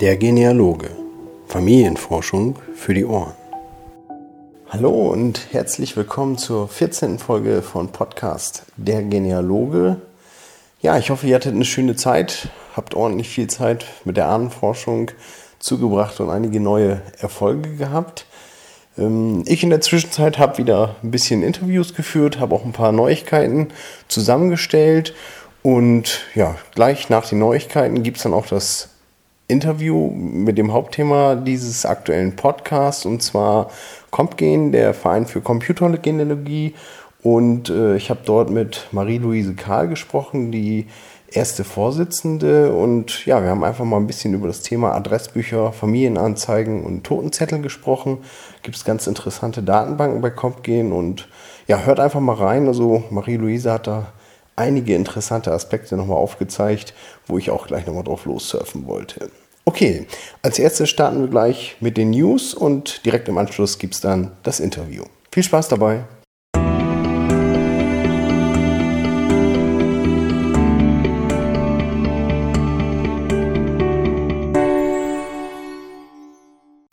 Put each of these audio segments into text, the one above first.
Der Genealoge. Familienforschung für die Ohren. Hallo und herzlich willkommen zur 14. Folge von Podcast Der Genealoge. Ja, ich hoffe, ihr hattet eine schöne Zeit, habt ordentlich viel Zeit mit der Ahnenforschung zugebracht und einige neue Erfolge gehabt. Ähm, ich in der Zwischenzeit habe wieder ein bisschen Interviews geführt, habe auch ein paar Neuigkeiten zusammengestellt und ja, gleich nach den Neuigkeiten gibt es dann auch das Interview mit dem Hauptthema dieses aktuellen Podcasts und zwar CompGen, der Verein für Computergenealogie. Und äh, ich habe dort mit Marie-Louise Kahl gesprochen, die erste Vorsitzende. Und ja, wir haben einfach mal ein bisschen über das Thema Adressbücher, Familienanzeigen und Totenzettel gesprochen. Gibt es ganz interessante Datenbanken bei CompGen und ja, hört einfach mal rein. Also Marie-Louise hat da einige interessante Aspekte nochmal aufgezeigt, wo ich auch gleich nochmal drauf lossurfen wollte. Okay, als erstes starten wir gleich mit den News und direkt im Anschluss gibt es dann das Interview. Viel Spaß dabei!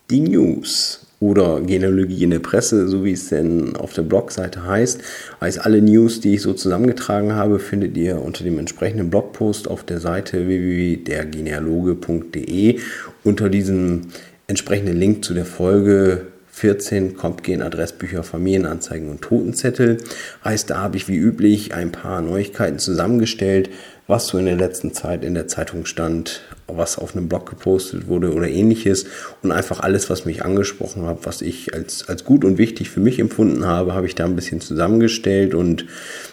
Die News oder Genealogie in der Presse, so wie es denn auf der Blogseite heißt. Heißt, alle News, die ich so zusammengetragen habe, findet ihr unter dem entsprechenden Blogpost auf der Seite www.dergenealoge.de. Unter diesem entsprechenden Link zu der Folge 14 kommt gehen Adressbücher, Familienanzeigen und Totenzettel. Heißt, da habe ich wie üblich ein paar Neuigkeiten zusammengestellt, was so in der letzten Zeit in der Zeitung stand, was auf einem Blog gepostet wurde oder ähnliches und einfach alles, was mich angesprochen hat, was ich als, als gut und wichtig für mich empfunden habe, habe ich da ein bisschen zusammengestellt und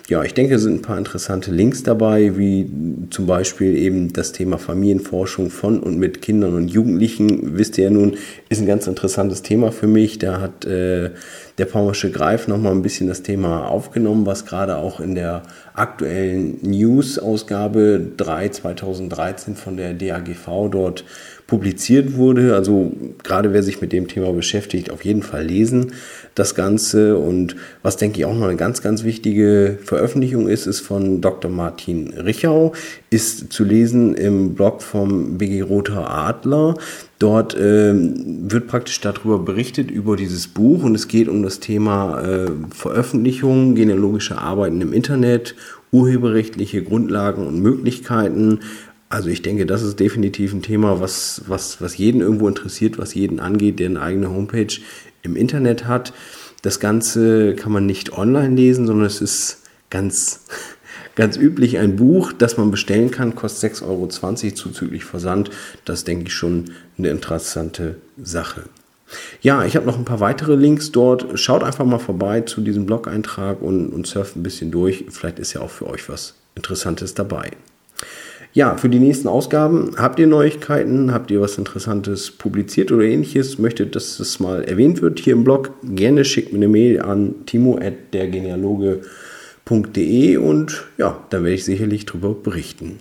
ja, ich denke, es sind ein paar interessante Links dabei, wie zum Beispiel eben das Thema Familienforschung von und mit Kindern und Jugendlichen. Wisst ihr ja nun, ist ein ganz interessantes Thema für mich. Da hat äh, der Pommersche Greif nochmal ein bisschen das Thema aufgenommen, was gerade auch in der aktuellen News-Ausgabe 3 2013 von der DAGV dort publiziert wurde. Also gerade wer sich mit dem Thema beschäftigt, auf jeden Fall lesen das Ganze. Und was denke ich auch noch eine ganz, ganz wichtige Veröffentlichung ist, ist von Dr. Martin Richau, ist zu lesen im Blog vom BG Roter Adler. Dort äh, wird praktisch darüber berichtet, über dieses Buch und es geht um das Thema äh, Veröffentlichung, genealogische Arbeiten im Internet, urheberrechtliche Grundlagen und Möglichkeiten, also ich denke, das ist definitiv ein Thema, was, was, was jeden irgendwo interessiert, was jeden angeht, der eine eigene Homepage im Internet hat. Das Ganze kann man nicht online lesen, sondern es ist ganz, ganz üblich ein Buch, das man bestellen kann, kostet 6,20 Euro zuzüglich Versand. Das denke ich schon eine interessante Sache. Ja, ich habe noch ein paar weitere Links dort. Schaut einfach mal vorbei zu diesem Blog-Eintrag und, und surft ein bisschen durch. Vielleicht ist ja auch für euch was Interessantes dabei. Ja, für die nächsten Ausgaben habt ihr Neuigkeiten, habt ihr was Interessantes publiziert oder ähnliches, möchtet, dass das mal erwähnt wird hier im Blog, gerne schickt mir eine Mail an timo.dergenealoge.de und ja, da werde ich sicherlich drüber berichten.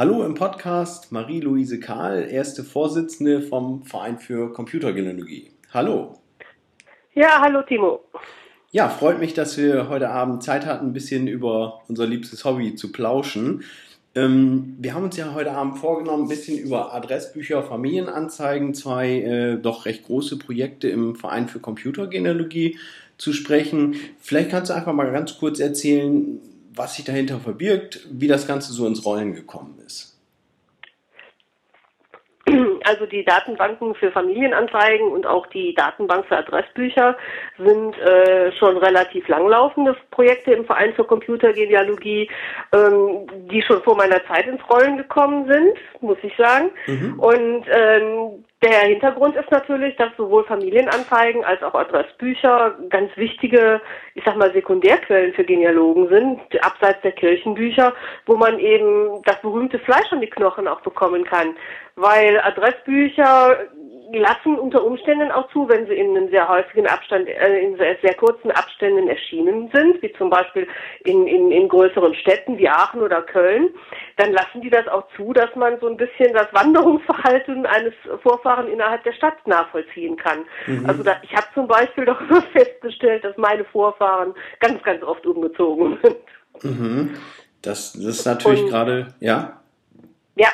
Hallo im Podcast Marie-Louise Kahl, erste Vorsitzende vom Verein für Computergenealogie. Hallo. Ja, hallo Timo. Ja, freut mich, dass wir heute Abend Zeit hatten, ein bisschen über unser liebstes Hobby zu plauschen. Ähm, wir haben uns ja heute Abend vorgenommen, ein bisschen über Adressbücher, Familienanzeigen, zwei äh, doch recht große Projekte im Verein für Computergenealogie zu sprechen. Vielleicht kannst du einfach mal ganz kurz erzählen, was sich dahinter verbirgt, wie das Ganze so ins Rollen gekommen ist. Also die Datenbanken für Familienanzeigen und auch die Datenbank für Adressbücher sind äh, schon relativ langlaufende Projekte im Verein zur Computergenealogie, ähm, die schon vor meiner Zeit ins Rollen gekommen sind, muss ich sagen. Mhm. Und ähm, der Hintergrund ist natürlich, dass sowohl Familienanzeigen als auch Adressbücher ganz wichtige, ich sag mal, Sekundärquellen für Genealogen sind, abseits der Kirchenbücher, wo man eben das berühmte Fleisch und die Knochen auch bekommen kann. Weil Adressbücher lassen unter Umständen auch zu, wenn sie in einem sehr häufigen Abstand, äh, in sehr, sehr, kurzen Abständen erschienen sind, wie zum Beispiel in, in, in größeren Städten wie Aachen oder Köln, dann lassen die das auch zu, dass man so ein bisschen das Wanderungsverhalten eines Vorfahren innerhalb der Stadt nachvollziehen kann. Mhm. Also da, ich habe zum Beispiel doch festgestellt, dass meine Vorfahren ganz, ganz oft umgezogen sind. Mhm. Das, das ist natürlich gerade, ja? Ja,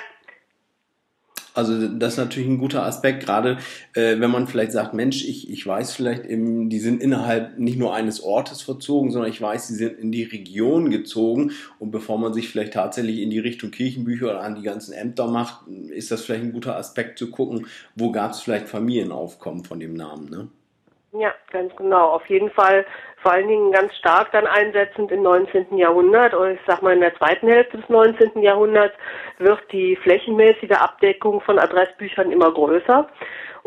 also das ist natürlich ein guter Aspekt, gerade äh, wenn man vielleicht sagt, Mensch, ich, ich weiß vielleicht, im, die sind innerhalb nicht nur eines Ortes verzogen, sondern ich weiß, sie sind in die Region gezogen und bevor man sich vielleicht tatsächlich in die Richtung Kirchenbücher oder an die ganzen Ämter macht, ist das vielleicht ein guter Aspekt zu gucken, wo gab es vielleicht Familienaufkommen von dem Namen, ne? Ja, ganz genau. Auf jeden Fall vor allen Dingen ganz stark dann einsetzend im 19. Jahrhundert oder ich sag mal in der zweiten Hälfte des 19. Jahrhunderts wird die flächenmäßige Abdeckung von Adressbüchern immer größer.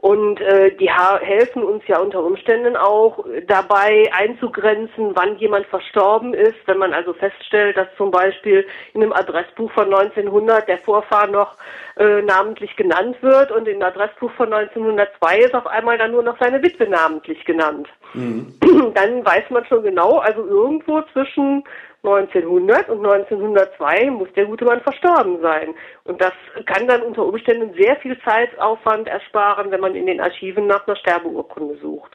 Und äh, die helfen uns ja unter Umständen auch dabei einzugrenzen, wann jemand verstorben ist. Wenn man also feststellt, dass zum Beispiel in einem Adressbuch von 1900 der Vorfahr noch äh, namentlich genannt wird und im Adressbuch von 1902 ist auf einmal dann nur noch seine Witwe namentlich genannt. Mhm. Dann weiß man schon genau, also irgendwo zwischen 1900 und 1902 muss der gute Mann verstorben sein. Und das kann dann unter Umständen sehr viel Zeitaufwand ersparen, wenn man in den Archiven nach einer Sterbeurkunde sucht.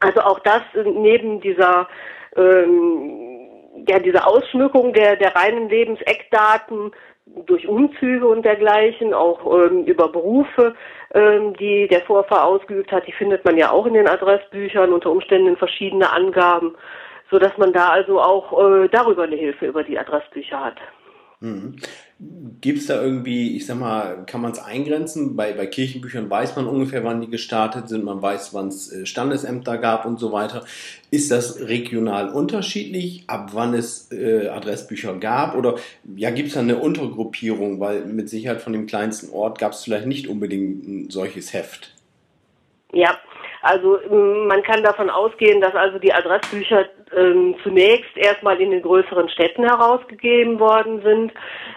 Also auch das neben dieser ähm, ja, diese Ausschmückung der, der reinen Lebenseckdaten durch Umzüge und dergleichen, auch ähm, über Berufe, ähm, die der Vorfahr ausgeübt hat, die findet man ja auch in den Adressbüchern, unter Umständen verschiedene Angaben so dass man da also auch äh, darüber eine Hilfe über die Adressbücher hat. Mhm. Gibt es da irgendwie, ich sag mal, kann man es eingrenzen? Bei, bei Kirchenbüchern weiß man ungefähr, wann die gestartet sind, man weiß, wann es äh, Standesämter gab und so weiter. Ist das regional unterschiedlich, ab wann es äh, Adressbücher gab? Oder ja, gibt es da eine Untergruppierung? Weil mit Sicherheit von dem kleinsten Ort gab es vielleicht nicht unbedingt ein solches Heft. Ja, also man kann davon ausgehen, dass also die Adressbücher ähm, zunächst erstmal in den größeren Städten herausgegeben worden sind.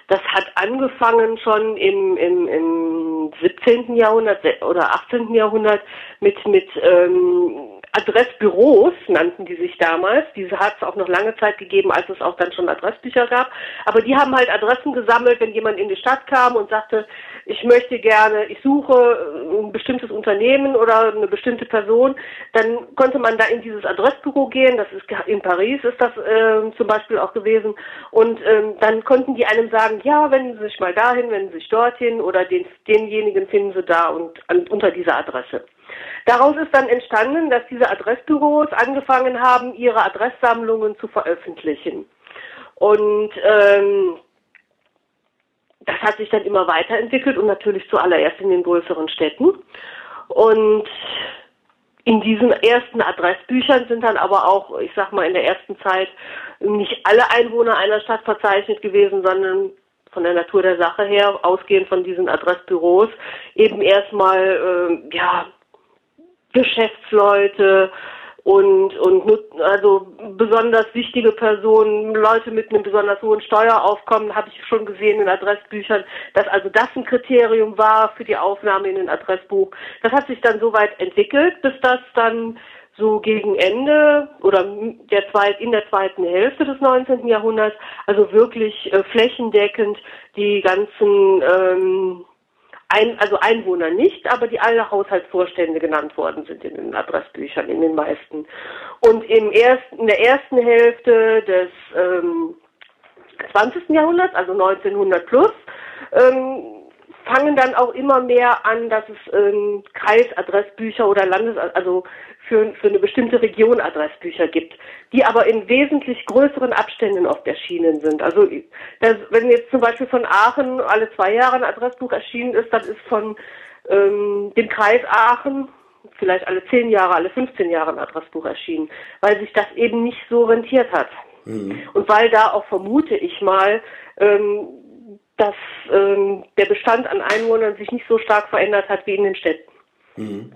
Das hat angefangen schon im, im, im 17. Jahrhundert oder 18. Jahrhundert mit, mit ähm, Adressbüros nannten die sich damals. Diese hat es auch noch lange Zeit gegeben, als es auch dann schon Adressbücher gab. Aber die haben halt Adressen gesammelt, wenn jemand in die Stadt kam und sagte, ich möchte gerne, ich suche äh, ein bestimmtes Unternehmen oder eine bestimmte Person, dann konnte man da in dieses Adressbüro gehen. Das ist in Paris ist das äh, zum Beispiel auch gewesen. Und ähm, dann konnten die einem sagen, ja, wenden Sie sich mal dahin, wenden Sie sich dorthin oder den, denjenigen finden Sie da und an, unter dieser Adresse. Daraus ist dann entstanden, dass diese Adressbüros angefangen haben, ihre Adresssammlungen zu veröffentlichen. Und ähm, das hat sich dann immer weiterentwickelt und natürlich zuallererst in den größeren Städten. Und in diesen ersten Adressbüchern sind dann aber auch, ich sag mal, in der ersten Zeit nicht alle Einwohner einer Stadt verzeichnet gewesen, sondern von der Natur der Sache her, ausgehend von diesen Adressbüros, eben erstmal, äh, ja, Geschäftsleute und, und also besonders wichtige Personen, Leute mit einem besonders hohen Steueraufkommen, habe ich schon gesehen in Adressbüchern, dass also das ein Kriterium war für die Aufnahme in ein Adressbuch. Das hat sich dann so weit entwickelt, bis das dann so gegen Ende oder der zweit, in der zweiten Hälfte des 19. Jahrhunderts, also wirklich äh, flächendeckend die ganzen ähm, ein, also Einwohner nicht, aber die alle Haushaltsvorstände genannt worden sind in den Adressbüchern, in den meisten. Und im ersten, in der ersten Hälfte des ähm, 20. Jahrhunderts, also 1900 plus, ähm, fangen dann auch immer mehr an, dass es ähm, Kreisadressbücher oder Landes, also für, für eine bestimmte Region Adressbücher gibt, die aber in wesentlich größeren Abständen oft erschienen sind. Also das, wenn jetzt zum Beispiel von Aachen alle zwei Jahre ein Adressbuch erschienen ist, dann ist von ähm, dem Kreis Aachen vielleicht alle zehn Jahre, alle 15 Jahre ein Adressbuch erschienen, weil sich das eben nicht so rentiert hat. Mhm. Und weil da auch vermute ich mal, ähm, dass ähm, der Bestand an Einwohnern sich nicht so stark verändert hat wie in den Städten. Mhm.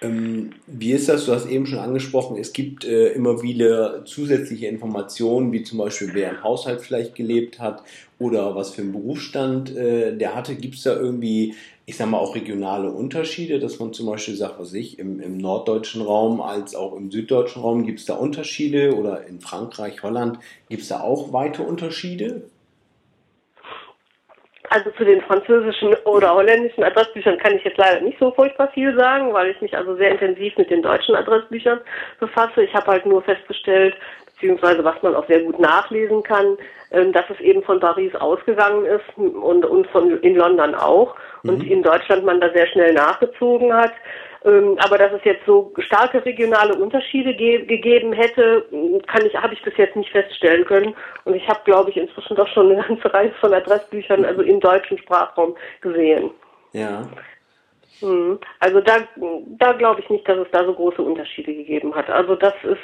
Ähm, wie ist das? Du hast eben schon angesprochen, es gibt äh, immer wieder zusätzliche Informationen, wie zum Beispiel, wer im Haushalt vielleicht gelebt hat oder was für einen Berufsstand äh, der hatte. Gibt es da irgendwie, ich sag mal, auch regionale Unterschiede, dass man zum Beispiel sagt, was ich, im, im norddeutschen Raum als auch im süddeutschen Raum gibt es da Unterschiede oder in Frankreich, Holland gibt es da auch weite Unterschiede? Also zu den französischen oder holländischen Adressbüchern kann ich jetzt leider nicht so furchtbar viel sagen, weil ich mich also sehr intensiv mit den deutschen Adressbüchern befasse. Ich habe halt nur festgestellt, beziehungsweise was man auch sehr gut nachlesen kann, ähm, dass es eben von Paris ausgegangen ist und, und von in London auch und mhm. in Deutschland man da sehr schnell nachgezogen hat. Ähm, aber dass es jetzt so starke regionale Unterschiede ge gegeben hätte, kann ich, habe ich bis jetzt nicht feststellen können. Und ich habe, glaube ich, inzwischen doch schon eine ganze Reihe von Adressbüchern, also im deutschen Sprachraum gesehen. Ja. Mhm. Also da, da glaube ich nicht, dass es da so große Unterschiede gegeben hat. Also das ist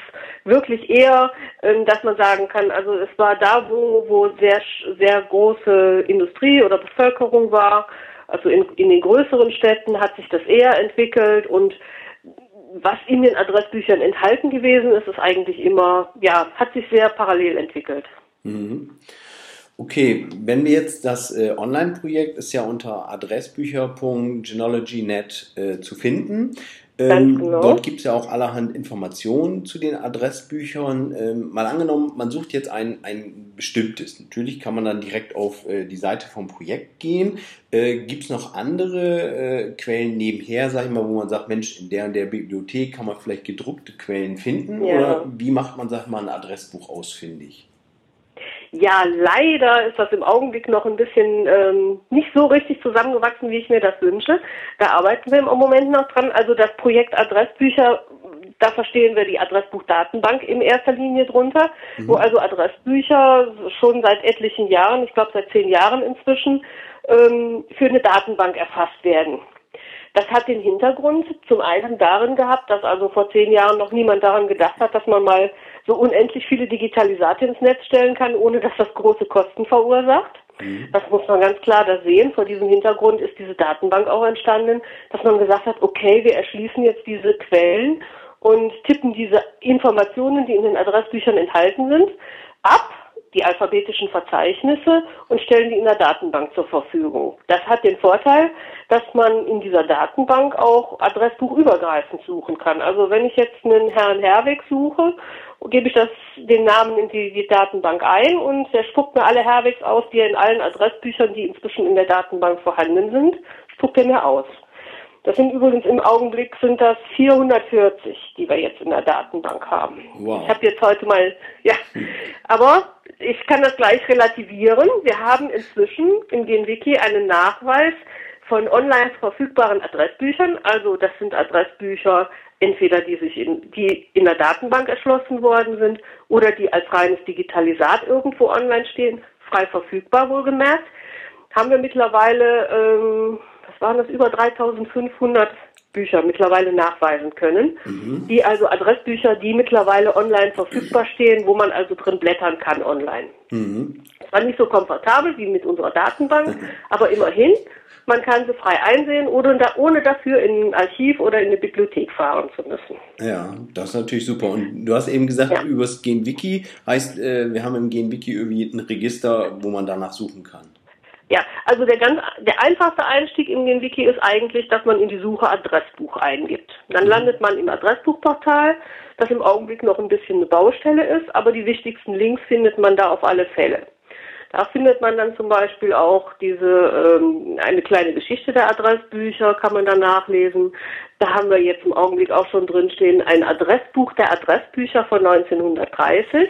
wirklich eher, ähm, dass man sagen kann, also es war da, wo, wo sehr, sehr große Industrie oder Bevölkerung war, also in, in den größeren Städten hat sich das eher entwickelt und was in den Adressbüchern enthalten gewesen ist, ist eigentlich immer, ja, hat sich sehr parallel entwickelt. Mhm. Okay, wenn wir jetzt das äh, Online-Projekt ist ja unter adressbücher.genealogy.net äh, zu finden. Ähm, genau. Dort gibt es ja auch allerhand Informationen zu den Adressbüchern. Ähm, mal angenommen, man sucht jetzt ein, ein bestimmtes. Natürlich kann man dann direkt auf äh, die Seite vom Projekt gehen. Äh, gibt es noch andere äh, Quellen nebenher, sag ich mal, wo man sagt, Mensch, in der und der Bibliothek kann man vielleicht gedruckte Quellen finden? Ja. Oder wie macht man, sag mal, ein Adressbuch ausfindig? Ja, leider ist das im Augenblick noch ein bisschen ähm, nicht so richtig zusammengewachsen, wie ich mir das wünsche. Da arbeiten wir im Moment noch dran. Also das Projekt Adressbücher, da verstehen wir die Adressbuchdatenbank in erster Linie drunter, mhm. wo also Adressbücher schon seit etlichen Jahren, ich glaube seit zehn Jahren inzwischen, ähm, für eine Datenbank erfasst werden. Das hat den Hintergrund zum einen darin gehabt, dass also vor zehn Jahren noch niemand daran gedacht hat, dass man mal so unendlich viele Digitalisate ins Netz stellen kann, ohne dass das große Kosten verursacht. Mhm. Das muss man ganz klar da sehen. Vor diesem Hintergrund ist diese Datenbank auch entstanden, dass man gesagt hat, okay, wir erschließen jetzt diese Quellen und tippen diese Informationen, die in den Adressbüchern enthalten sind, ab die alphabetischen Verzeichnisse und stellen die in der Datenbank zur Verfügung. Das hat den Vorteil, dass man in dieser Datenbank auch adressbuchübergreifend suchen kann. Also wenn ich jetzt einen Herrn Herweg suche, gebe ich das, den Namen in die, die Datenbank ein und der spuckt mir alle Herwegs aus, die er in allen Adressbüchern, die inzwischen in der Datenbank vorhanden sind, spuckt er mir aus. Das sind übrigens im Augenblick sind das 440, die wir jetzt in der Datenbank haben. Wow. Ich habe jetzt heute mal, ja, aber ich kann das gleich relativieren. Wir haben inzwischen im GenWiki einen Nachweis von online verfügbaren Adressbüchern. Also das sind Adressbücher, entweder die sich in, die in der Datenbank erschlossen worden sind oder die als reines Digitalisat irgendwo online stehen, frei verfügbar wohlgemerkt. Haben wir mittlerweile ähm, was waren das, über 3500 Bücher mittlerweile nachweisen können. Mhm. Die also Adressbücher, die mittlerweile online verfügbar stehen, wo man also drin blättern kann online. Mhm. Zwar nicht so komfortabel wie mit unserer Datenbank, aber immerhin, man kann sie frei einsehen, ohne, ohne dafür in ein Archiv oder in eine Bibliothek fahren zu müssen. Ja, das ist natürlich super. Und du hast eben gesagt, ja. über das GenWiki heißt, äh, wir haben im GenWiki irgendwie ein Register, wo man danach suchen kann. Ja, also der ganz, der einfachste Einstieg in den Wiki ist eigentlich, dass man in die Suche Adressbuch eingibt. Dann mhm. landet man im Adressbuchportal, das im Augenblick noch ein bisschen eine Baustelle ist, aber die wichtigsten Links findet man da auf alle Fälle. Da findet man dann zum Beispiel auch diese ähm, eine kleine Geschichte der Adressbücher, kann man da nachlesen. Da haben wir jetzt im Augenblick auch schon drinstehen ein Adressbuch der Adressbücher von 1930.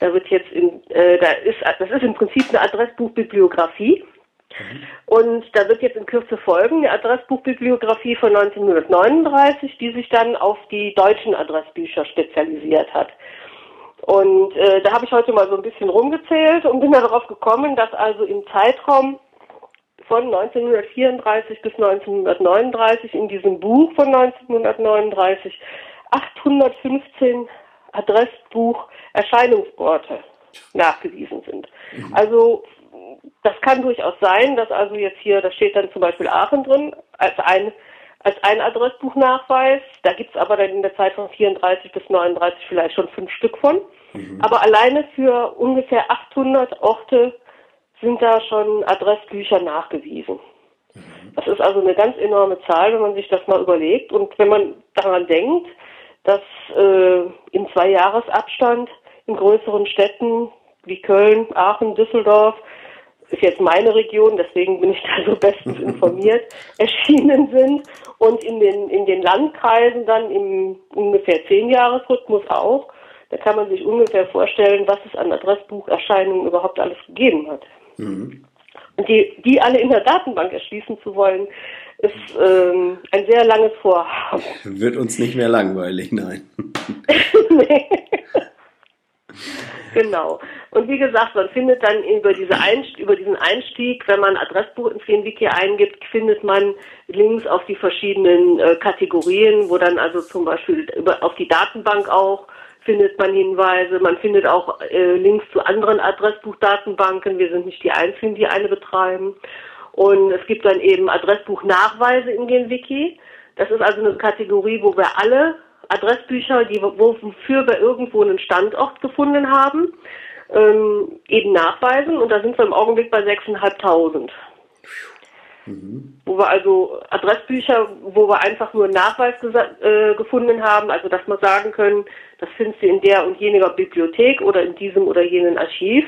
Da wird jetzt in, äh, da ist, das ist im Prinzip eine Adressbuchbibliografie. Mhm. Und da wird jetzt in Kürze folgen eine Adressbuchbibliografie von 1939, die sich dann auf die deutschen Adressbücher spezialisiert hat. Und äh, da habe ich heute mal so ein bisschen rumgezählt und bin darauf gekommen, dass also im Zeitraum von 1934 bis 1939 in diesem Buch von 1939 815 Adressbuch Erscheinungsorte nachgewiesen sind. Mhm. Also das kann durchaus sein, dass also jetzt hier, da steht dann zum Beispiel Aachen drin, als ein, als ein Adressbuchnachweis. Da gibt es aber dann in der Zeit von 34 bis 39 vielleicht schon fünf Stück von. Mhm. Aber alleine für ungefähr 800 Orte sind da schon Adressbücher nachgewiesen. Mhm. Das ist also eine ganz enorme Zahl, wenn man sich das mal überlegt. Und wenn man daran denkt, dass äh, im Zweijahresabstand in größeren Städten wie Köln, Aachen, Düsseldorf ist jetzt meine Region, deswegen bin ich da so bestens informiert, erschienen sind und in den, in den Landkreisen dann im ungefähr zehn Jahresrhythmus auch. Da kann man sich ungefähr vorstellen, was es an Adressbucherscheinungen überhaupt alles gegeben hat. Mhm. Und die, die alle in der Datenbank erschließen zu wollen, ist ähm, ein sehr langes Vorhaben. Wird uns nicht mehr langweilig, nein. nee. Genau. Und wie gesagt, man findet dann über, diese Einst über diesen Einstieg, wenn man Adressbuch ins GenWiki eingibt, findet man Links auf die verschiedenen äh, Kategorien, wo dann also zum Beispiel über, auf die Datenbank auch findet man Hinweise. Man findet auch äh, Links zu anderen Adressbuchdatenbanken. Wir sind nicht die Einzigen, die eine betreiben. Und es gibt dann eben Adressbuchnachweise in GenWiki. Das ist also eine Kategorie, wo wir alle Adressbücher, die, wofür wir irgendwo einen Standort gefunden haben, ähm, eben nachweisen. Und da sind wir im Augenblick bei 6.500. Mhm. Wo wir also Adressbücher, wo wir einfach nur einen Nachweis äh, gefunden haben, also dass wir sagen können, das findest du in der und jener Bibliothek oder in diesem oder jenen Archiv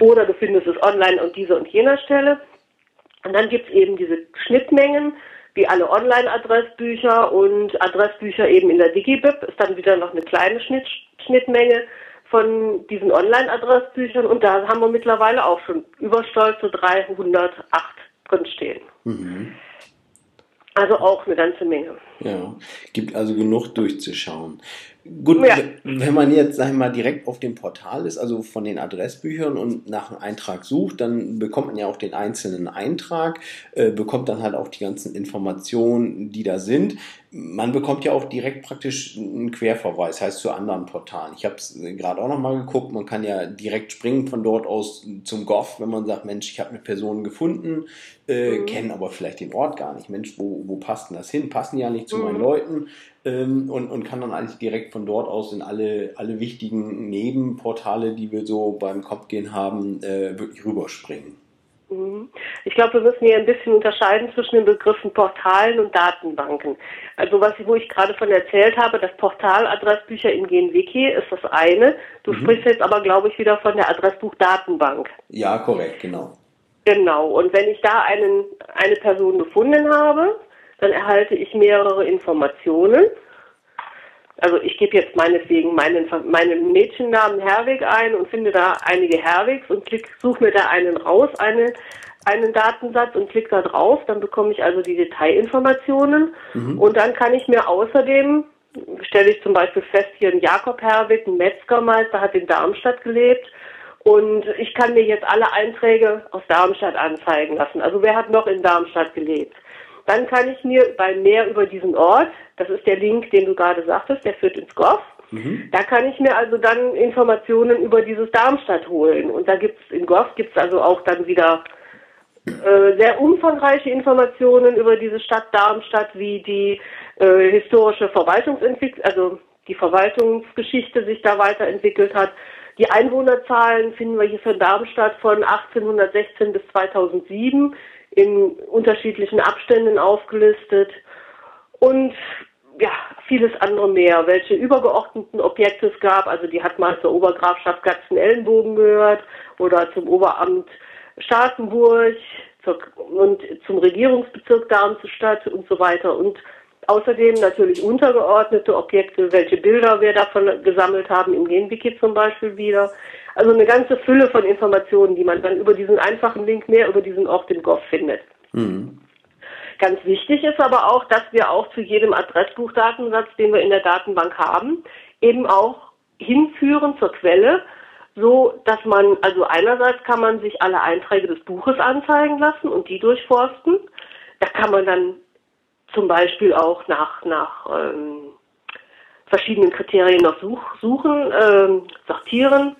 oder du findest es online an dieser und jener Stelle. Und dann gibt es eben diese Schnittmengen, wie alle Online-Adressbücher und Adressbücher eben in der DigiBib ist dann wieder noch eine kleine Schnitt, Schnittmenge von diesen Online-Adressbüchern und da haben wir mittlerweile auch schon überstolze 308 drinstehen. Mhm. Also auch eine ganze Menge. Ja, gibt also genug durchzuschauen. Gut, ja. wenn man jetzt, sag ich mal, direkt auf dem Portal ist, also von den Adressbüchern und nach einem Eintrag sucht, dann bekommt man ja auch den einzelnen Eintrag, äh, bekommt dann halt auch die ganzen Informationen, die da sind. Man bekommt ja auch direkt praktisch einen Querverweis, heißt zu anderen Portalen. Ich habe es gerade auch nochmal geguckt, man kann ja direkt springen von dort aus zum Gov, wenn man sagt, Mensch, ich habe eine Person gefunden, äh, mhm. kenne aber vielleicht den Ort gar nicht. Mensch, wo, wo passt denn das hin? Passen ja nicht zu mhm. meinen Leuten ähm, und, und kann dann eigentlich direkt von dort aus in alle, alle wichtigen Nebenportale, die wir so beim Kopfgehen haben, äh, wirklich rüberspringen. Mhm. Ich glaube, wir müssen hier ein bisschen unterscheiden zwischen den Begriffen Portalen und Datenbanken. Also was wo ich gerade von erzählt habe, das Portal Adressbücher in GenWiki ist das eine. Du mhm. sprichst jetzt aber, glaube ich, wieder von der Adressbuchdatenbank. Ja, korrekt, genau. Genau. Und wenn ich da einen, eine Person gefunden habe, dann erhalte ich mehrere Informationen. Also ich gebe jetzt meinetwegen meinen, meinen Mädchennamen Herwig ein und finde da einige Herwigs und klick, suche mir da einen raus, eine, einen Datensatz und klicke da drauf. Dann bekomme ich also die Detailinformationen mhm. und dann kann ich mir außerdem stelle ich zum Beispiel fest, hier ein Jakob Herwig, ein Metzgermeister, hat in Darmstadt gelebt. Und ich kann mir jetzt alle Einträge aus Darmstadt anzeigen lassen. Also wer hat noch in Darmstadt gelebt? Dann kann ich mir bei mehr über diesen Ort, das ist der Link, den du gerade sagtest, der führt ins GOV, mhm. da kann ich mir also dann Informationen über dieses Darmstadt holen. Und da gibt's in GOV gibt's also auch dann wieder äh, sehr umfangreiche Informationen über diese Stadt Darmstadt, wie die äh, historische Verwaltungsentwicklung, also die Verwaltungsgeschichte sich da weiterentwickelt hat. Die Einwohnerzahlen finden wir hier für Darmstadt von 1816 bis 2007 in unterschiedlichen Abständen aufgelistet und ja, vieles andere mehr, welche übergeordneten Objekte es gab. Also die hat mal zur Obergrafschaft Gatzen-Ellenbogen gehört oder zum Oberamt Starkenburg und zum Regierungsbezirk Darmstadt und so weiter. Und außerdem natürlich untergeordnete Objekte, welche Bilder wir davon gesammelt haben, im Genwiki zum Beispiel wieder. Also eine ganze Fülle von Informationen, die man dann über diesen einfachen Link mehr über diesen Ort im Gov findet. Mhm. Ganz wichtig ist aber auch, dass wir auch zu jedem Adressbuchdatensatz, den wir in der Datenbank haben, eben auch hinführen zur Quelle, so dass man, also einerseits kann man sich alle Einträge des Buches anzeigen lassen und die durchforsten. Da kann man dann zum Beispiel auch nach, nach ähm, verschiedenen Kriterien noch such, suchen, ähm, sortieren.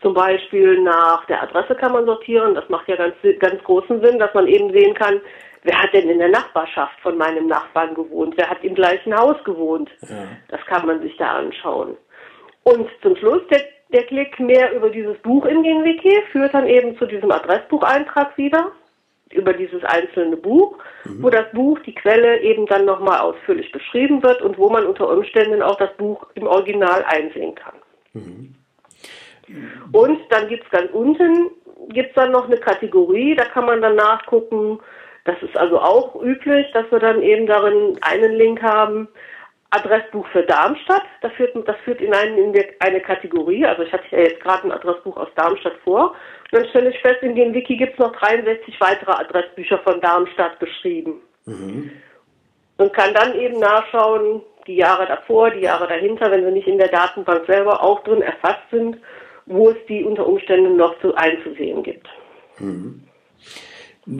Zum Beispiel nach der Adresse kann man sortieren. Das macht ja ganz, ganz großen Sinn, dass man eben sehen kann, wer hat denn in der Nachbarschaft von meinem Nachbarn gewohnt? Wer hat im gleichen Haus gewohnt? Ja. Das kann man sich da anschauen. Und zum Schluss der, der Klick mehr über dieses Buch in den Wiki führt dann eben zu diesem Adressbucheintrag wieder über dieses einzelne Buch, mhm. wo das Buch, die Quelle eben dann nochmal ausführlich beschrieben wird und wo man unter Umständen auch das Buch im Original einsehen kann. Mhm. Und dann gibt es ganz unten gibt es dann noch eine Kategorie, da kann man dann nachgucken. Das ist also auch üblich, dass wir dann eben darin einen Link haben. Adressbuch für Darmstadt, das führt, das führt in, einen, in eine Kategorie. Also ich hatte ja jetzt gerade ein Adressbuch aus Darmstadt vor. Und dann stelle ich fest, in dem Wiki gibt es noch 63 weitere Adressbücher von Darmstadt geschrieben. Mhm. Und kann dann eben nachschauen, die Jahre davor, die Jahre dahinter, wenn sie nicht in der Datenbank selber auch drin erfasst sind, wo es die unter Umständen noch zu einzusehen gibt. Mhm.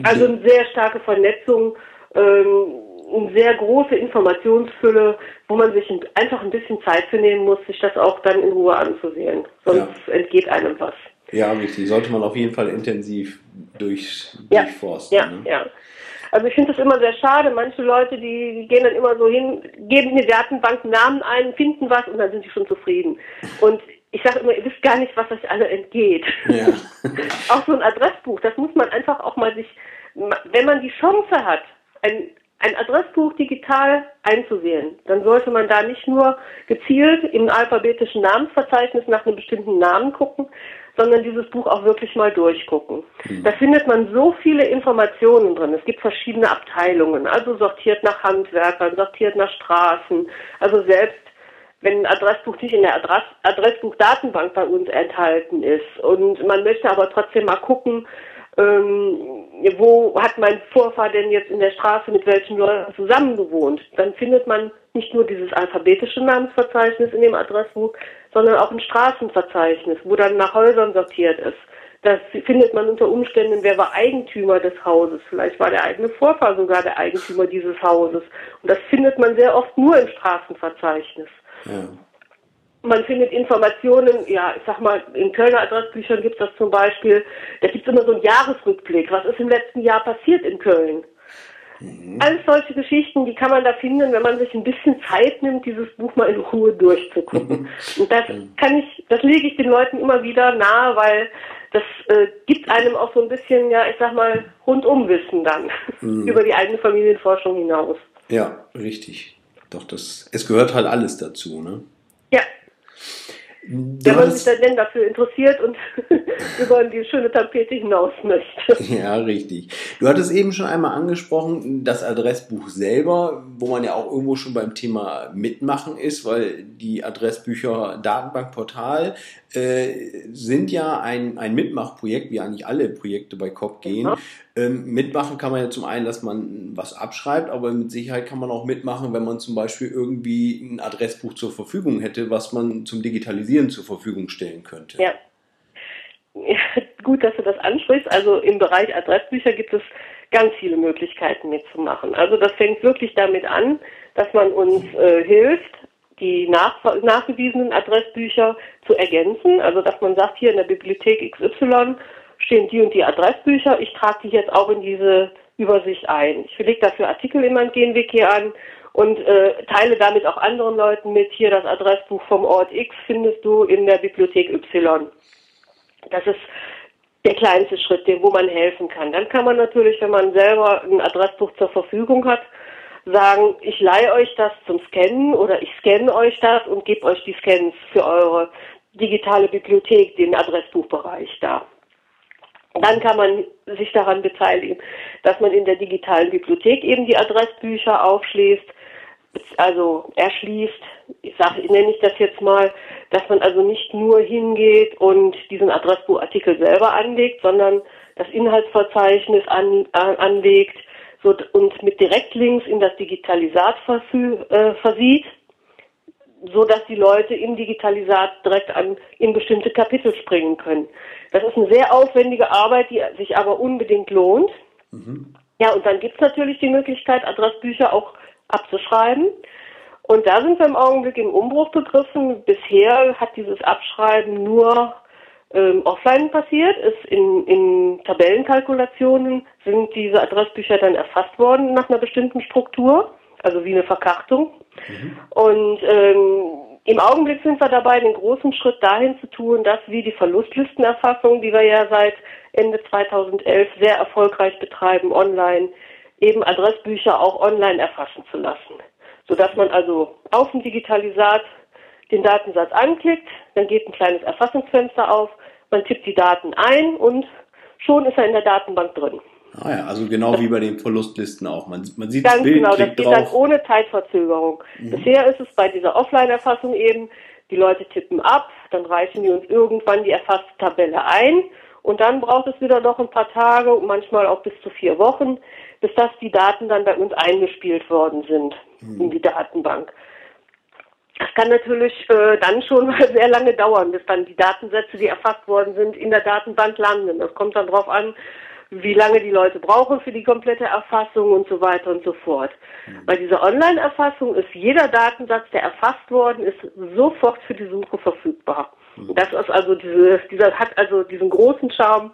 Also eine sehr starke Vernetzung, ähm, eine sehr große Informationsfülle, wo man sich einfach ein bisschen Zeit für nehmen muss, sich das auch dann in Ruhe anzusehen. Sonst ja. entgeht einem was. Ja, richtig. Sollte man auf jeden Fall intensiv durch, ja. durchforsten. Ja, ne? ja. Also ich finde das immer sehr schade. Manche Leute, die, gehen dann immer so hin, geben in die Datenbank Namen ein, finden was und dann sind sie schon zufrieden. Und ich sage immer, ihr wisst gar nicht, was euch alle entgeht. Ja. auch so ein Adressbuch, das muss man einfach auch mal sich, wenn man die Chance hat, ein, ein Adressbuch digital einzusehen, dann sollte man da nicht nur gezielt im alphabetischen Namensverzeichnis nach einem bestimmten Namen gucken, sondern dieses Buch auch wirklich mal durchgucken. Mhm. Da findet man so viele Informationen drin. Es gibt verschiedene Abteilungen, also sortiert nach Handwerkern, sortiert nach Straßen. Also selbst wenn ein Adressbuch nicht in der Adress Adressbuchdatenbank bei uns enthalten ist und man möchte aber trotzdem mal gucken, ähm, wo hat mein Vorfahr denn jetzt in der Straße mit welchen Leuten zusammen gewohnt, dann findet man nicht nur dieses alphabetische Namensverzeichnis in dem Adressbuch, sondern auch ein Straßenverzeichnis, wo dann nach Häusern sortiert ist. Das findet man unter Umständen, wer war Eigentümer des Hauses. Vielleicht war der eigene Vorfahr sogar der Eigentümer dieses Hauses. Und das findet man sehr oft nur im Straßenverzeichnis. Ja. Man findet Informationen, ja, ich sag mal, in Kölner Adressbüchern gibt es das zum Beispiel, da gibt es immer so einen Jahresrückblick. Was ist im letzten Jahr passiert in Köln? Mhm. Alles solche Geschichten, die kann man da finden, wenn man sich ein bisschen Zeit nimmt, dieses Buch mal in Ruhe durchzugucken. Und das kann ich, das lege ich den Leuten immer wieder nahe, weil das äh, gibt einem auch so ein bisschen, ja, ich sag mal, Rundumwissen dann mhm. über die eigene Familienforschung hinaus. Ja, richtig. Doch, das, es gehört halt alles dazu, ne? Ja, Du Wenn man sich dann denn dafür interessiert und über die schöne Tapete hinaus möchte. Ja, richtig. Du hattest eben schon einmal angesprochen, das Adressbuch selber, wo man ja auch irgendwo schon beim Thema Mitmachen ist, weil die Adressbücher Datenbankportal äh, sind ja ein, ein Mitmachprojekt, wie eigentlich alle Projekte bei COP gehen. Mhm. Ähm, mitmachen kann man ja zum einen, dass man was abschreibt, aber mit Sicherheit kann man auch mitmachen, wenn man zum Beispiel irgendwie ein Adressbuch zur Verfügung hätte, was man zum Digitalisieren zur Verfügung stellen könnte. Ja. ja gut, dass du das ansprichst. Also im Bereich Adressbücher gibt es ganz viele Möglichkeiten mitzumachen. Also das fängt wirklich damit an, dass man uns äh, hilft, die nach, nachgewiesenen Adressbücher zu ergänzen. Also dass man sagt, hier in der Bibliothek XY stehen die und die Adressbücher. Ich trage die jetzt auch in diese Übersicht ein. Ich lege dafür Artikel in mein GenWiki an und äh, teile damit auch anderen Leuten mit. Hier das Adressbuch vom Ort X findest du in der Bibliothek Y. Das ist der kleinste Schritt, dem, wo man helfen kann. Dann kann man natürlich, wenn man selber ein Adressbuch zur Verfügung hat, sagen, ich leihe euch das zum Scannen oder ich scanne euch das und gebe euch die Scans für eure digitale Bibliothek, den Adressbuchbereich da. Dann kann man sich daran beteiligen, dass man in der digitalen Bibliothek eben die Adressbücher aufschließt, also erschließt. Ich sage, nenne ich das jetzt mal, dass man also nicht nur hingeht und diesen Adressbuchartikel selber anlegt, sondern das Inhaltsverzeichnis an, äh, anlegt und mit Direktlinks in das Digitalisat versü, äh, versieht so dass die Leute im Digitalisat direkt an, in bestimmte Kapitel springen können. Das ist eine sehr aufwendige Arbeit, die sich aber unbedingt lohnt. Mhm. Ja, und dann gibt es natürlich die Möglichkeit, Adressbücher auch abzuschreiben. Und da sind wir im Augenblick im Umbruch begriffen. Bisher hat dieses Abschreiben nur ähm, offline passiert, ist in, in Tabellenkalkulationen sind diese Adressbücher dann erfasst worden nach einer bestimmten Struktur also wie eine Verkartung. Mhm. Und ähm, im Augenblick sind wir dabei, den großen Schritt dahin zu tun, dass wie die Verlustlistenerfassung, die wir ja seit Ende 2011 sehr erfolgreich betreiben, online, eben Adressbücher auch online erfassen zu lassen. Sodass man also auf dem Digitalisat den Datensatz anklickt, dann geht ein kleines Erfassungsfenster auf, man tippt die Daten ein und schon ist er in der Datenbank drin. Ah ja, also genau wie bei den Verlustlisten auch. Man, man sieht ganz das Bild, genau, das geht drauf. dann ohne Zeitverzögerung. Mhm. Bisher ist es bei dieser Offline-Erfassung eben, die Leute tippen ab, dann reichen die uns irgendwann die erfasste Tabelle ein und dann braucht es wieder noch ein paar Tage, manchmal auch bis zu vier Wochen, bis das die Daten dann bei uns eingespielt worden sind mhm. in die Datenbank. Das kann natürlich äh, dann schon mal sehr lange dauern, bis dann die Datensätze, die erfasst worden sind, in der Datenbank landen. Das kommt dann darauf an, wie lange die Leute brauchen für die komplette Erfassung und so weiter und so fort. Mhm. Bei dieser Online-Erfassung ist jeder Datensatz, der erfasst worden ist, sofort für die Suche verfügbar. Mhm. Das ist also diese, dieser hat also diesen großen Charme,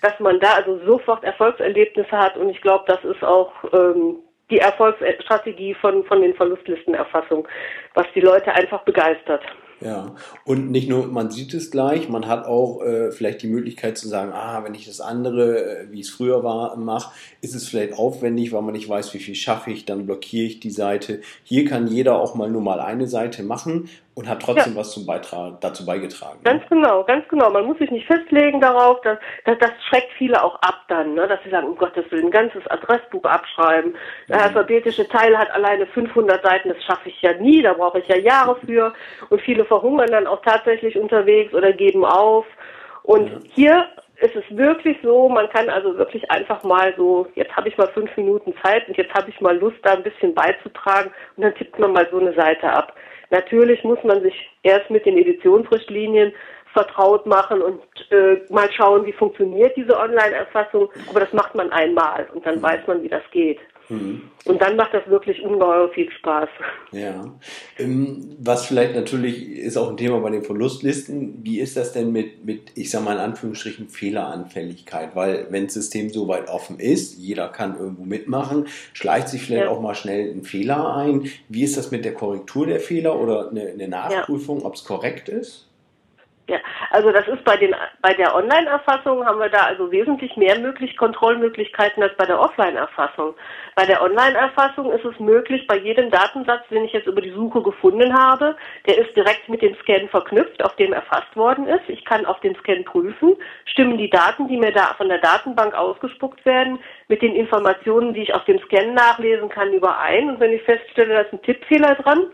dass man da also sofort Erfolgserlebnisse hat und ich glaube, das ist auch ähm, die Erfolgsstrategie von, von den Verlustlistenerfassungen, was die Leute einfach begeistert. Ja, und nicht nur, man sieht es gleich, man hat auch äh, vielleicht die Möglichkeit zu sagen, ah, wenn ich das andere, äh, wie es früher war, mache, ist es vielleicht aufwendig, weil man nicht weiß, wie viel schaffe ich, dann blockiere ich die Seite. Hier kann jeder auch mal nur mal eine Seite machen und hat trotzdem ja. was zum Beitrag, dazu beigetragen. Ne? Ganz genau, ganz genau. Man muss sich nicht festlegen darauf, dass, dass das schreckt viele auch ab dann, ne? dass sie sagen, um Gottes Willen, ein ganzes Adressbuch abschreiben. Der mhm. alphabetische Teil hat alleine 500 Seiten, das schaffe ich ja nie, da brauche ich ja Jahre für. Und viele verhungern dann auch tatsächlich unterwegs oder geben auf. Und ja. hier ist es wirklich so, man kann also wirklich einfach mal so, jetzt habe ich mal fünf Minuten Zeit und jetzt habe ich mal Lust, da ein bisschen beizutragen und dann tippt man mal so eine Seite ab. Natürlich muss man sich erst mit den Editionsrichtlinien vertraut machen und äh, mal schauen, wie funktioniert diese Online-Erfassung. Aber das macht man einmal und dann weiß man, wie das geht. Mhm. Und dann macht das wirklich ungeheuer viel Spaß. Ja. Ähm, was vielleicht natürlich ist auch ein Thema bei den Verlustlisten. Wie ist das denn mit, mit ich sage mal in Anführungsstrichen, Fehleranfälligkeit? Weil wenn das System so weit offen ist, jeder kann irgendwo mitmachen, schleicht sich vielleicht ja. auch mal schnell ein Fehler ein. Wie ist das mit der Korrektur der Fehler oder eine, eine Nachprüfung, ja. ob es korrekt ist? Ja, also das ist bei den bei der Online-Erfassung haben wir da also wesentlich mehr möglich Kontrollmöglichkeiten als bei der Offline-Erfassung. Bei der Online-Erfassung ist es möglich, bei jedem Datensatz, den ich jetzt über die Suche gefunden habe, der ist direkt mit dem Scan verknüpft, auf dem erfasst worden ist. Ich kann auf den Scan prüfen, stimmen die Daten, die mir da von der Datenbank ausgespuckt werden, mit den Informationen, die ich auf dem Scan nachlesen kann, überein. Und wenn ich feststelle, da ist ein Tippfehler dran,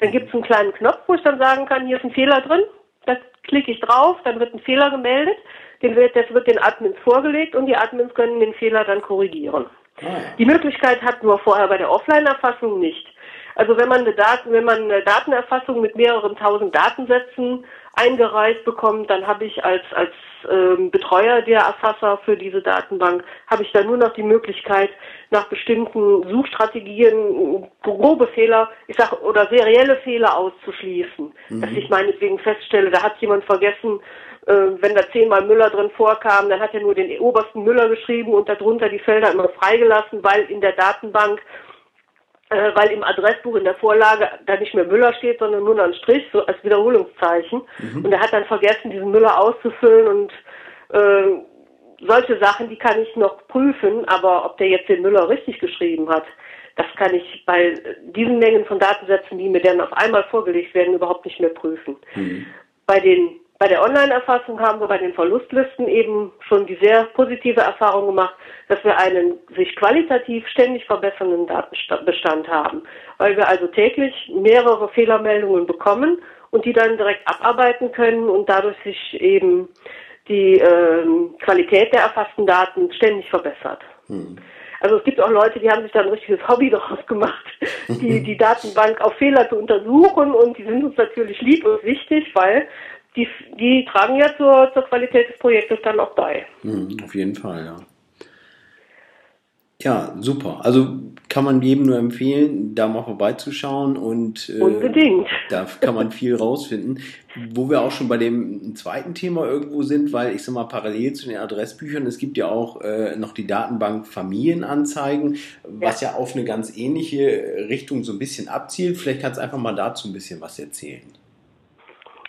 dann gibt es einen kleinen Knopf, wo ich dann sagen kann, hier ist ein Fehler drin klicke ich drauf, dann wird ein Fehler gemeldet, den wird, das wird den Admins vorgelegt und die Admins können den Fehler dann korrigieren. Ah. Die Möglichkeit hatten wir vorher bei der Offline-Erfassung nicht. Also wenn man eine Daten, wenn man eine Datenerfassung mit mehreren tausend Datensätzen eingereicht bekommt, dann habe ich als als ähm, Betreuer der Erfasser für diese Datenbank habe ich dann nur noch die Möglichkeit nach bestimmten Suchstrategien grobe Fehler, ich sag oder serielle Fehler auszuschließen, mhm. dass ich meinetwegen feststelle, da hat jemand vergessen, äh, wenn da zehnmal Müller drin vorkam, dann hat er nur den obersten Müller geschrieben und darunter die Felder immer freigelassen, weil in der Datenbank äh, weil im Adressbuch in der Vorlage da nicht mehr Müller steht, sondern nur noch ein Strich, so als Wiederholungszeichen. Mhm. Und er hat dann vergessen, diesen Müller auszufüllen und äh, solche Sachen, die kann ich noch prüfen, aber ob der jetzt den Müller richtig geschrieben hat, das kann ich bei diesen Mengen von Datensätzen, die mir dann auf einmal vorgelegt werden, überhaupt nicht mehr prüfen. Mhm. Bei den bei der Online-Erfassung haben wir bei den Verlustlisten eben schon die sehr positive Erfahrung gemacht, dass wir einen sich qualitativ ständig verbessernden Datenbestand haben, weil wir also täglich mehrere Fehlermeldungen bekommen und die dann direkt abarbeiten können und dadurch sich eben die äh, Qualität der erfassten Daten ständig verbessert. Hm. Also es gibt auch Leute, die haben sich da ein richtiges Hobby daraus gemacht, die, die Datenbank auf Fehler zu untersuchen und die sind uns natürlich lieb und wichtig, weil die, die tragen ja zur, zur Qualität des Projektes dann auch bei. Mhm, auf jeden Fall, ja. Ja, super. Also kann man jedem nur empfehlen, da mal vorbeizuschauen und äh, Unbedingt. da kann man viel rausfinden. Wo wir auch schon bei dem zweiten Thema irgendwo sind, weil ich sag mal, parallel zu den Adressbüchern, es gibt ja auch äh, noch die Datenbank Familienanzeigen, was ja. ja auf eine ganz ähnliche Richtung so ein bisschen abzielt. Vielleicht kannst du einfach mal dazu ein bisschen was erzählen.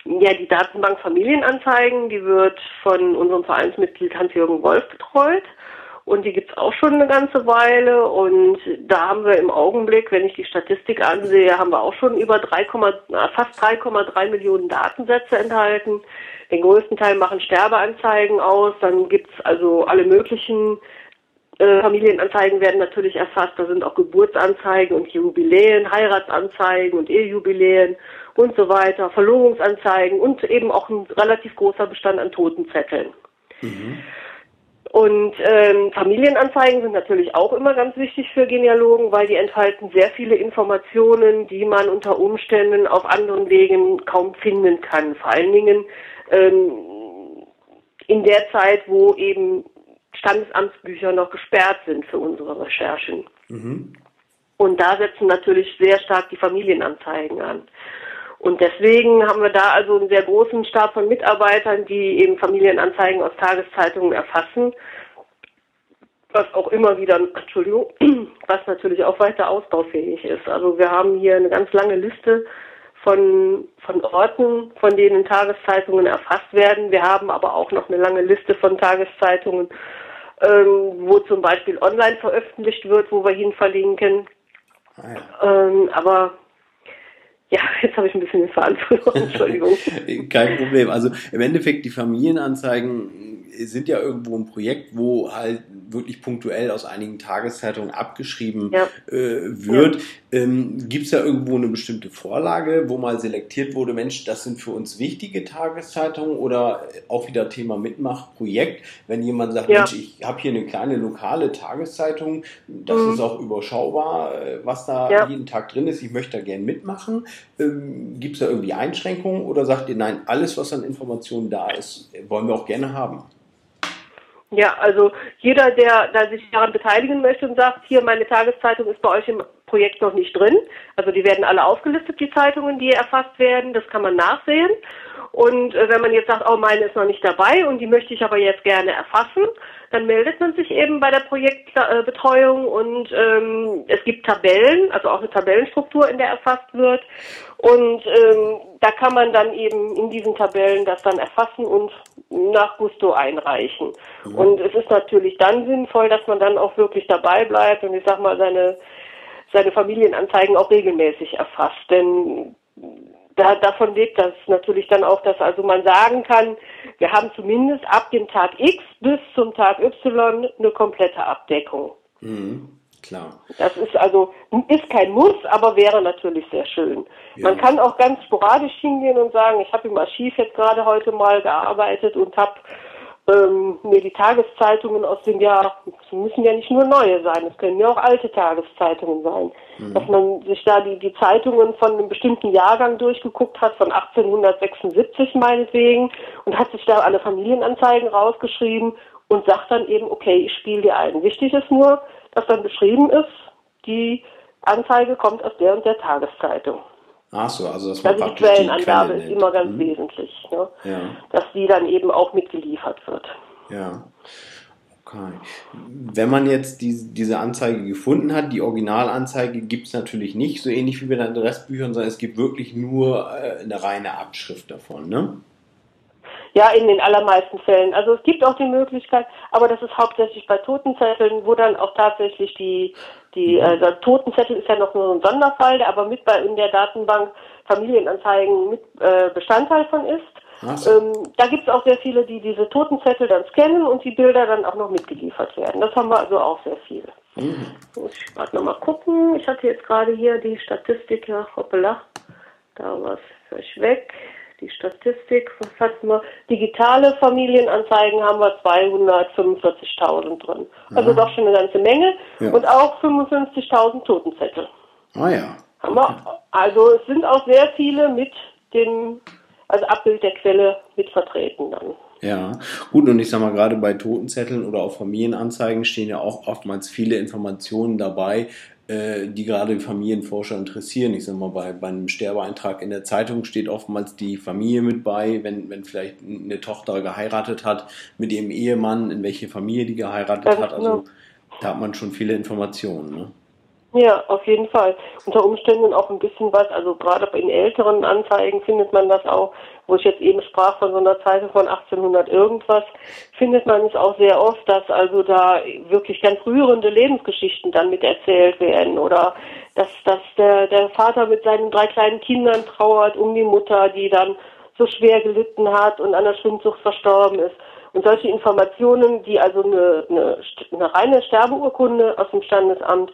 Ja, die Datenbank Familienanzeigen, die wird von unserem Vereinsmitglied Hans-Jürgen Wolf betreut. Und die gibt's auch schon eine ganze Weile. Und da haben wir im Augenblick, wenn ich die Statistik ansehe, haben wir auch schon über 3, fast 3,3 Millionen Datensätze enthalten, Den größten Teil machen Sterbeanzeigen aus. Dann gibt's also alle möglichen äh, Familienanzeigen werden natürlich erfasst. Da sind auch Geburtsanzeigen und Jubiläen, Heiratsanzeigen und Ehejubiläen und so weiter, Verlobungsanzeigen und eben auch ein relativ großer Bestand an Totenzetteln. Mhm. Und ähm, Familienanzeigen sind natürlich auch immer ganz wichtig für Genealogen, weil die enthalten sehr viele Informationen, die man unter Umständen auf anderen Wegen kaum finden kann. Vor allen Dingen ähm, in der Zeit, wo eben Standesamtsbücher noch gesperrt sind für unsere Recherchen. Mhm. Und da setzen natürlich sehr stark die Familienanzeigen an. Und deswegen haben wir da also einen sehr großen Stab von Mitarbeitern, die eben Familienanzeigen aus Tageszeitungen erfassen, was auch immer wieder, Entschuldigung, was natürlich auch weiter ausbaufähig ist. Also wir haben hier eine ganz lange Liste von, von Orten, von denen Tageszeitungen erfasst werden. Wir haben aber auch noch eine lange Liste von Tageszeitungen, ähm, wo zum Beispiel online veröffentlicht wird, wo wir hin verlinken. Ah ja. ähm, aber ja, jetzt habe ich ein bisschen den Faden verloren, Entschuldigung. Kein Problem. Also im Endeffekt, die Familienanzeigen sind ja irgendwo ein Projekt, wo halt wirklich punktuell aus einigen Tageszeitungen abgeschrieben ja. äh, wird. Ja. Ähm, Gibt es da irgendwo eine bestimmte Vorlage, wo mal selektiert wurde, Mensch, das sind für uns wichtige Tageszeitungen oder auch wieder Thema Mitmachprojekt, wenn jemand sagt, ja. Mensch, ich habe hier eine kleine lokale Tageszeitung, das mhm. ist auch überschaubar, äh, was da jeden Tag drin ist, ich möchte da gerne mitmachen. Ähm, Gibt es da irgendwie Einschränkungen oder sagt ihr, nein, alles, was an Informationen da ist, wollen wir auch gerne haben? Ja, also jeder, der, der sich daran beteiligen möchte und sagt, hier meine Tageszeitung ist bei euch im Projekt noch nicht drin. Also die werden alle aufgelistet, die Zeitungen, die erfasst werden. Das kann man nachsehen. Und äh, wenn man jetzt sagt, oh, meine ist noch nicht dabei und die möchte ich aber jetzt gerne erfassen, dann meldet man sich eben bei der Projektbetreuung und ähm, es gibt Tabellen, also auch eine Tabellenstruktur, in der erfasst wird. Und ähm, da kann man dann eben in diesen Tabellen das dann erfassen und nach Gusto einreichen. Mhm. Und es ist natürlich dann sinnvoll, dass man dann auch wirklich dabei bleibt und ich sag mal seine seine Familienanzeigen auch regelmäßig erfasst. Denn da, davon lebt das natürlich dann auch, dass also man sagen kann, wir haben zumindest ab dem Tag X bis zum Tag Y eine komplette Abdeckung. Mhm, klar. Das ist also, ist kein Muss, aber wäre natürlich sehr schön. Ja. Man kann auch ganz sporadisch hingehen und sagen, ich habe im Archiv jetzt gerade heute mal gearbeitet und habe ähm, mir die Tageszeitungen aus dem Jahr, es müssen ja nicht nur neue sein, es können ja auch alte Tageszeitungen sein, mhm. dass man sich da die, die Zeitungen von einem bestimmten Jahrgang durchgeguckt hat, von 1876 meinetwegen, und hat sich da alle Familienanzeigen rausgeschrieben und sagt dann eben, okay, ich spiele die ein. Wichtig ist nur, dass dann beschrieben ist, die Anzeige kommt aus der und der Tageszeitung. Ach so, also das war also die Quellenangabe die ist immer ganz hm. wesentlich, ne? ja. dass die dann eben auch mitgeliefert wird. Ja. Okay. Wenn man jetzt die, diese Anzeige gefunden hat, die Originalanzeige gibt es natürlich nicht, so ähnlich wie bei den Adressbüchern, sondern es gibt wirklich nur äh, eine reine Abschrift davon, ne? Ja, in den allermeisten Fällen. Also es gibt auch die Möglichkeit, aber das ist hauptsächlich bei Totenzetteln, wo dann auch tatsächlich die, die, mhm. äh, Totenzettel ist ja noch nur ein Sonderfall, der aber mit bei in der Datenbank Familienanzeigen mit äh, Bestandteil von ist. Ähm, da gibt es auch sehr viele, die diese Totenzettel dann scannen und die Bilder dann auch noch mitgeliefert werden. Das haben wir also auch sehr viel. Mhm. Muss ich gerade nochmal gucken. Ich hatte jetzt gerade hier die Statistik, ja, hoppala, da war es weg die Statistik, was hatten wir? Digitale Familienanzeigen haben wir 245.000 drin. Also Aha. doch schon eine ganze Menge. Ja. Und auch 55.000 Totenzettel. Ah ja. Haben wir. Also es sind auch sehr viele mit dem, also Abbild der Quelle mit vertreten dann. Ja, gut, und ich sag mal, gerade bei Totenzetteln oder auch Familienanzeigen stehen ja auch oftmals viele Informationen dabei, die gerade Familienforscher interessieren. Ich sag mal, bei, bei einem Sterbeeintrag in der Zeitung steht oftmals die Familie mit bei, wenn, wenn vielleicht eine Tochter geheiratet hat mit ihrem Ehemann, in welche Familie die geheiratet ja, hat. Also da hat man schon viele Informationen. Ne? Ja, auf jeden Fall. Unter Umständen auch ein bisschen was, also gerade in älteren Anzeigen findet man das auch, wo ich jetzt eben sprach von so einer Zeitung von 1800 irgendwas, findet man es auch sehr oft, dass also da wirklich ganz rührende Lebensgeschichten dann mit erzählt werden oder dass, dass der, der Vater mit seinen drei kleinen Kindern trauert um die Mutter, die dann so schwer gelitten hat und an der Schwindsucht verstorben ist. Und solche Informationen, die also eine, eine, eine reine Sterbeurkunde aus dem Standesamt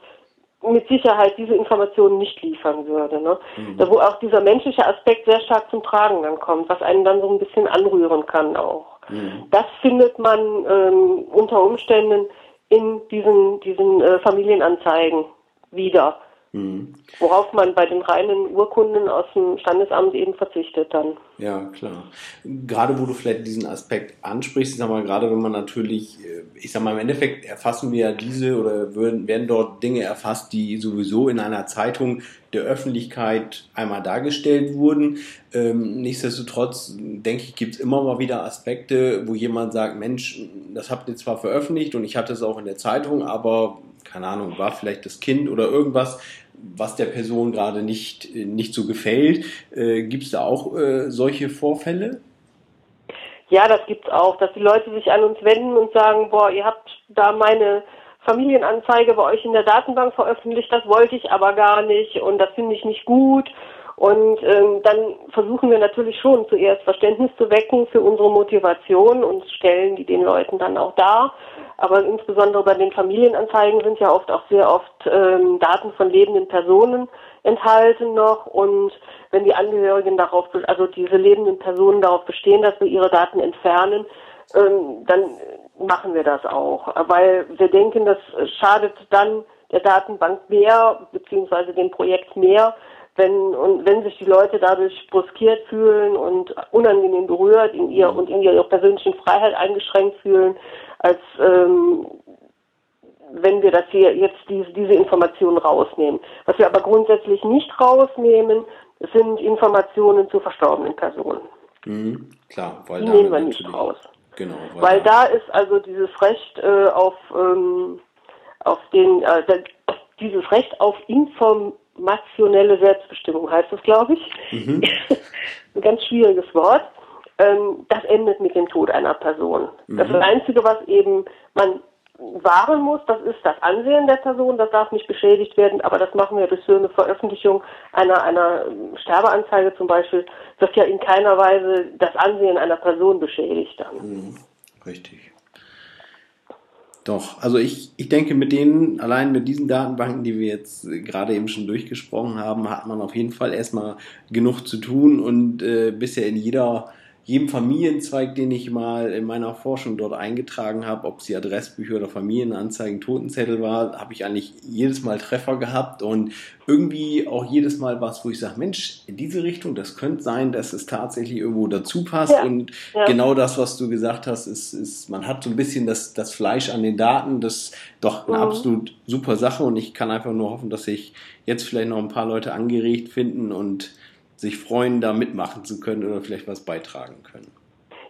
mit Sicherheit diese Informationen nicht liefern würde. Ne? Mhm. Da wo auch dieser menschliche Aspekt sehr stark zum Tragen dann kommt, was einen dann so ein bisschen anrühren kann auch. Mhm. Das findet man ähm, unter Umständen in diesen, diesen äh, Familienanzeigen wieder. Mhm. Worauf man bei den reinen Urkunden aus dem Standesamt eben verzichtet dann. Ja, klar. Gerade wo du vielleicht diesen Aspekt ansprichst, ich sag mal, gerade wenn man natürlich, äh, ich sag mal, im Endeffekt erfassen wir ja diese oder würden, werden dort Dinge erfasst, die sowieso in einer Zeitung der Öffentlichkeit einmal dargestellt wurden. Ähm, nichtsdestotrotz, denke ich, gibt es immer mal wieder Aspekte, wo jemand sagt, Mensch, das habt ihr zwar veröffentlicht und ich hatte es auch in der Zeitung, aber keine Ahnung, war vielleicht das Kind oder irgendwas, was der Person gerade nicht, nicht so gefällt. Äh, gibt es da auch äh, solche Vorfälle? Ja, das gibt es auch, dass die Leute sich an uns wenden und sagen, boah, ihr habt da meine Familienanzeige bei euch in der Datenbank veröffentlicht, das wollte ich aber gar nicht und das finde ich nicht gut. Und ähm, dann versuchen wir natürlich schon zuerst Verständnis zu wecken für unsere Motivation und stellen die den Leuten dann auch dar. Aber insbesondere bei den Familienanzeigen sind ja oft auch sehr oft ähm, Daten von lebenden Personen enthalten noch. Und wenn die Angehörigen darauf, also diese lebenden Personen darauf bestehen, dass wir ihre Daten entfernen, ähm, dann machen wir das auch. Weil wir denken, das schadet dann der Datenbank mehr, beziehungsweise dem Projekt mehr, wenn und wenn sich die Leute dadurch bruskiert fühlen und unangenehm berührt in ihr und in ihrer persönlichen Freiheit eingeschränkt fühlen, als ähm, wenn wir das hier jetzt diese, diese Informationen rausnehmen. Was wir aber grundsätzlich nicht rausnehmen, sind Informationen zu verstorbenen Personen. Mhm, klar, weil die nehmen wir nicht raus. Genau. Weil, weil da ist also dieses Recht äh, auf ähm, auf den äh, dieses Recht auf informationelle Selbstbestimmung heißt es, glaube ich. Mhm. Ein ganz schwieriges Wort ähm, das endet mit dem Tod einer Person. Mhm. Das Einzige, was eben man wahren muss, das ist das Ansehen der Person, das darf nicht beschädigt werden, aber das machen wir durch so eine Veröffentlichung einer, einer Sterbeanzeige zum Beispiel, wird ja in keiner Weise das Ansehen einer Person beschädigt dann. Mhm. Richtig. Doch, also ich, ich denke, mit denen, allein mit diesen Datenbanken, die wir jetzt gerade eben schon durchgesprochen haben, hat man auf jeden Fall erstmal genug zu tun und äh, bisher in jeder jedem Familienzweig, den ich mal in meiner Forschung dort eingetragen habe, ob sie Adressbücher oder Familienanzeigen, Totenzettel war, habe ich eigentlich jedes Mal Treffer gehabt und irgendwie auch jedes Mal was, wo ich sage, Mensch, in diese Richtung, das könnte sein, dass es tatsächlich irgendwo dazu passt ja. und ja. genau das, was du gesagt hast, ist, ist, man hat so ein bisschen das, das Fleisch an den Daten, das ist doch eine mhm. absolut super Sache und ich kann einfach nur hoffen, dass sich jetzt vielleicht noch ein paar Leute angeregt finden und sich freuen, da mitmachen zu können oder vielleicht was beitragen können.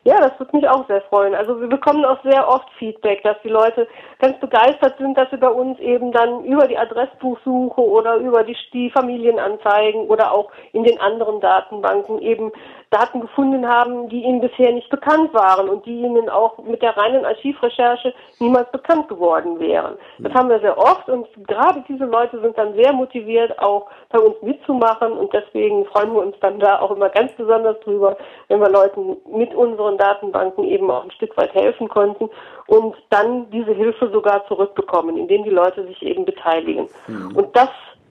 Ja, das würde mich auch sehr freuen. Also wir bekommen auch sehr oft Feedback, dass die Leute ganz begeistert sind, dass sie bei uns eben dann über die Adressbuchsuche oder über die, die Familienanzeigen oder auch in den anderen Datenbanken eben Daten gefunden haben, die ihnen bisher nicht bekannt waren und die ihnen auch mit der reinen Archivrecherche niemals bekannt geworden wären. Das haben wir sehr oft und gerade diese Leute sind dann sehr motiviert, auch bei uns mitzumachen und deswegen freuen wir uns dann da auch immer ganz besonders drüber, wenn wir Leuten mit unseren Datenbanken eben auch ein Stück weit helfen konnten und dann diese Hilfe sogar zurückbekommen, indem die Leute sich eben beteiligen. Mhm. Und das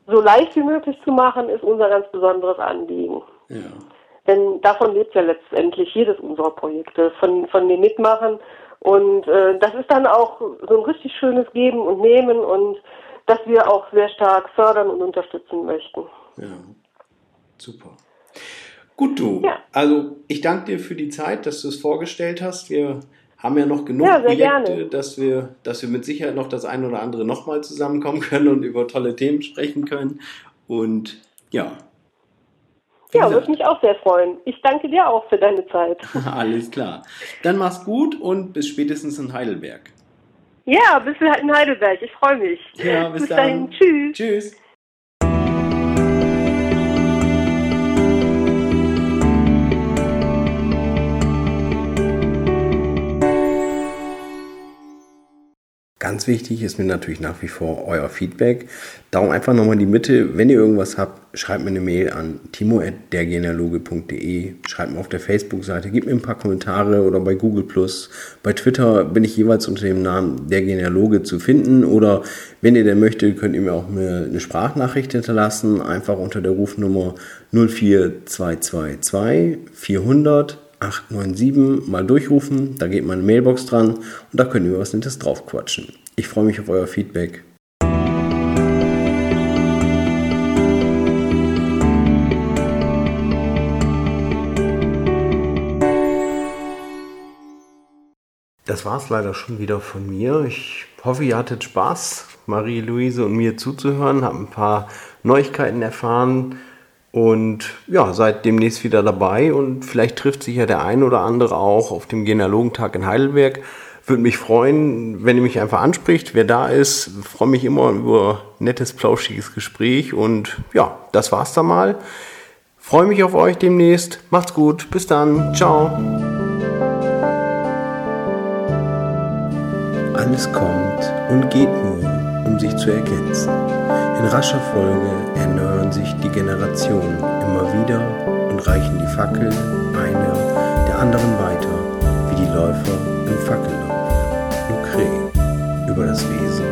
so leicht wie möglich zu machen, ist unser ganz besonderes Anliegen. Ja. Denn davon lebt ja letztendlich jedes unserer Projekte, von, von den Mitmachern. Und äh, das ist dann auch so ein richtig schönes Geben und Nehmen und das wir auch sehr stark fördern und unterstützen möchten. Ja, super. Gut, du. Ja. Also ich danke dir für die Zeit, dass du es vorgestellt hast. Wir haben ja noch genug ja, Projekte, dass wir, dass wir mit Sicherheit noch das ein oder andere nochmal zusammenkommen können und über tolle Themen sprechen können. Und ja, ja, würde mich auch sehr freuen. Ich danke dir auch für deine Zeit. Alles klar. Dann mach's gut und bis spätestens in Heidelberg. Ja, bis in Heidelberg. Ich freue mich. Ja, bis, bis dahin. Tschüss. Tschüss. Ganz wichtig ist mir natürlich nach wie vor euer Feedback. Darum einfach nochmal die Bitte, wenn ihr irgendwas habt, schreibt mir eine Mail an timo.dergenealoge.de, schreibt mir auf der Facebook-Seite, gebt mir ein paar Kommentare oder bei Google+. Bei Twitter bin ich jeweils unter dem Namen Der Genealoge zu finden. Oder wenn ihr denn möchtet, könnt ihr mir auch eine Sprachnachricht hinterlassen, einfach unter der Rufnummer 04222 400 897 mal durchrufen, da geht meine Mailbox dran und da können wir was Nettes drauf quatschen. Ich freue mich auf euer Feedback. Das war es leider schon wieder von mir. Ich hoffe, ihr hattet Spaß, Marie-Louise und mir zuzuhören, habt ein paar Neuigkeiten erfahren und ja, seid demnächst wieder dabei und vielleicht trifft sich ja der ein oder andere auch auf dem Genealogentag in Heidelberg. Würde mich freuen, wenn ihr mich einfach anspricht, wer da ist. Freue mich immer über nettes, plauschiges Gespräch und ja, das war's dann mal. Freue mich auf euch demnächst. Macht's gut. Bis dann. Ciao. Alles kommt und geht nur, um sich zu ergänzen. In rascher Folge erneuern sich die Generationen immer wieder und reichen die Fackel einer der anderen weiter, wie die Läufer im Fackellauf. Und Krähen über das Wesen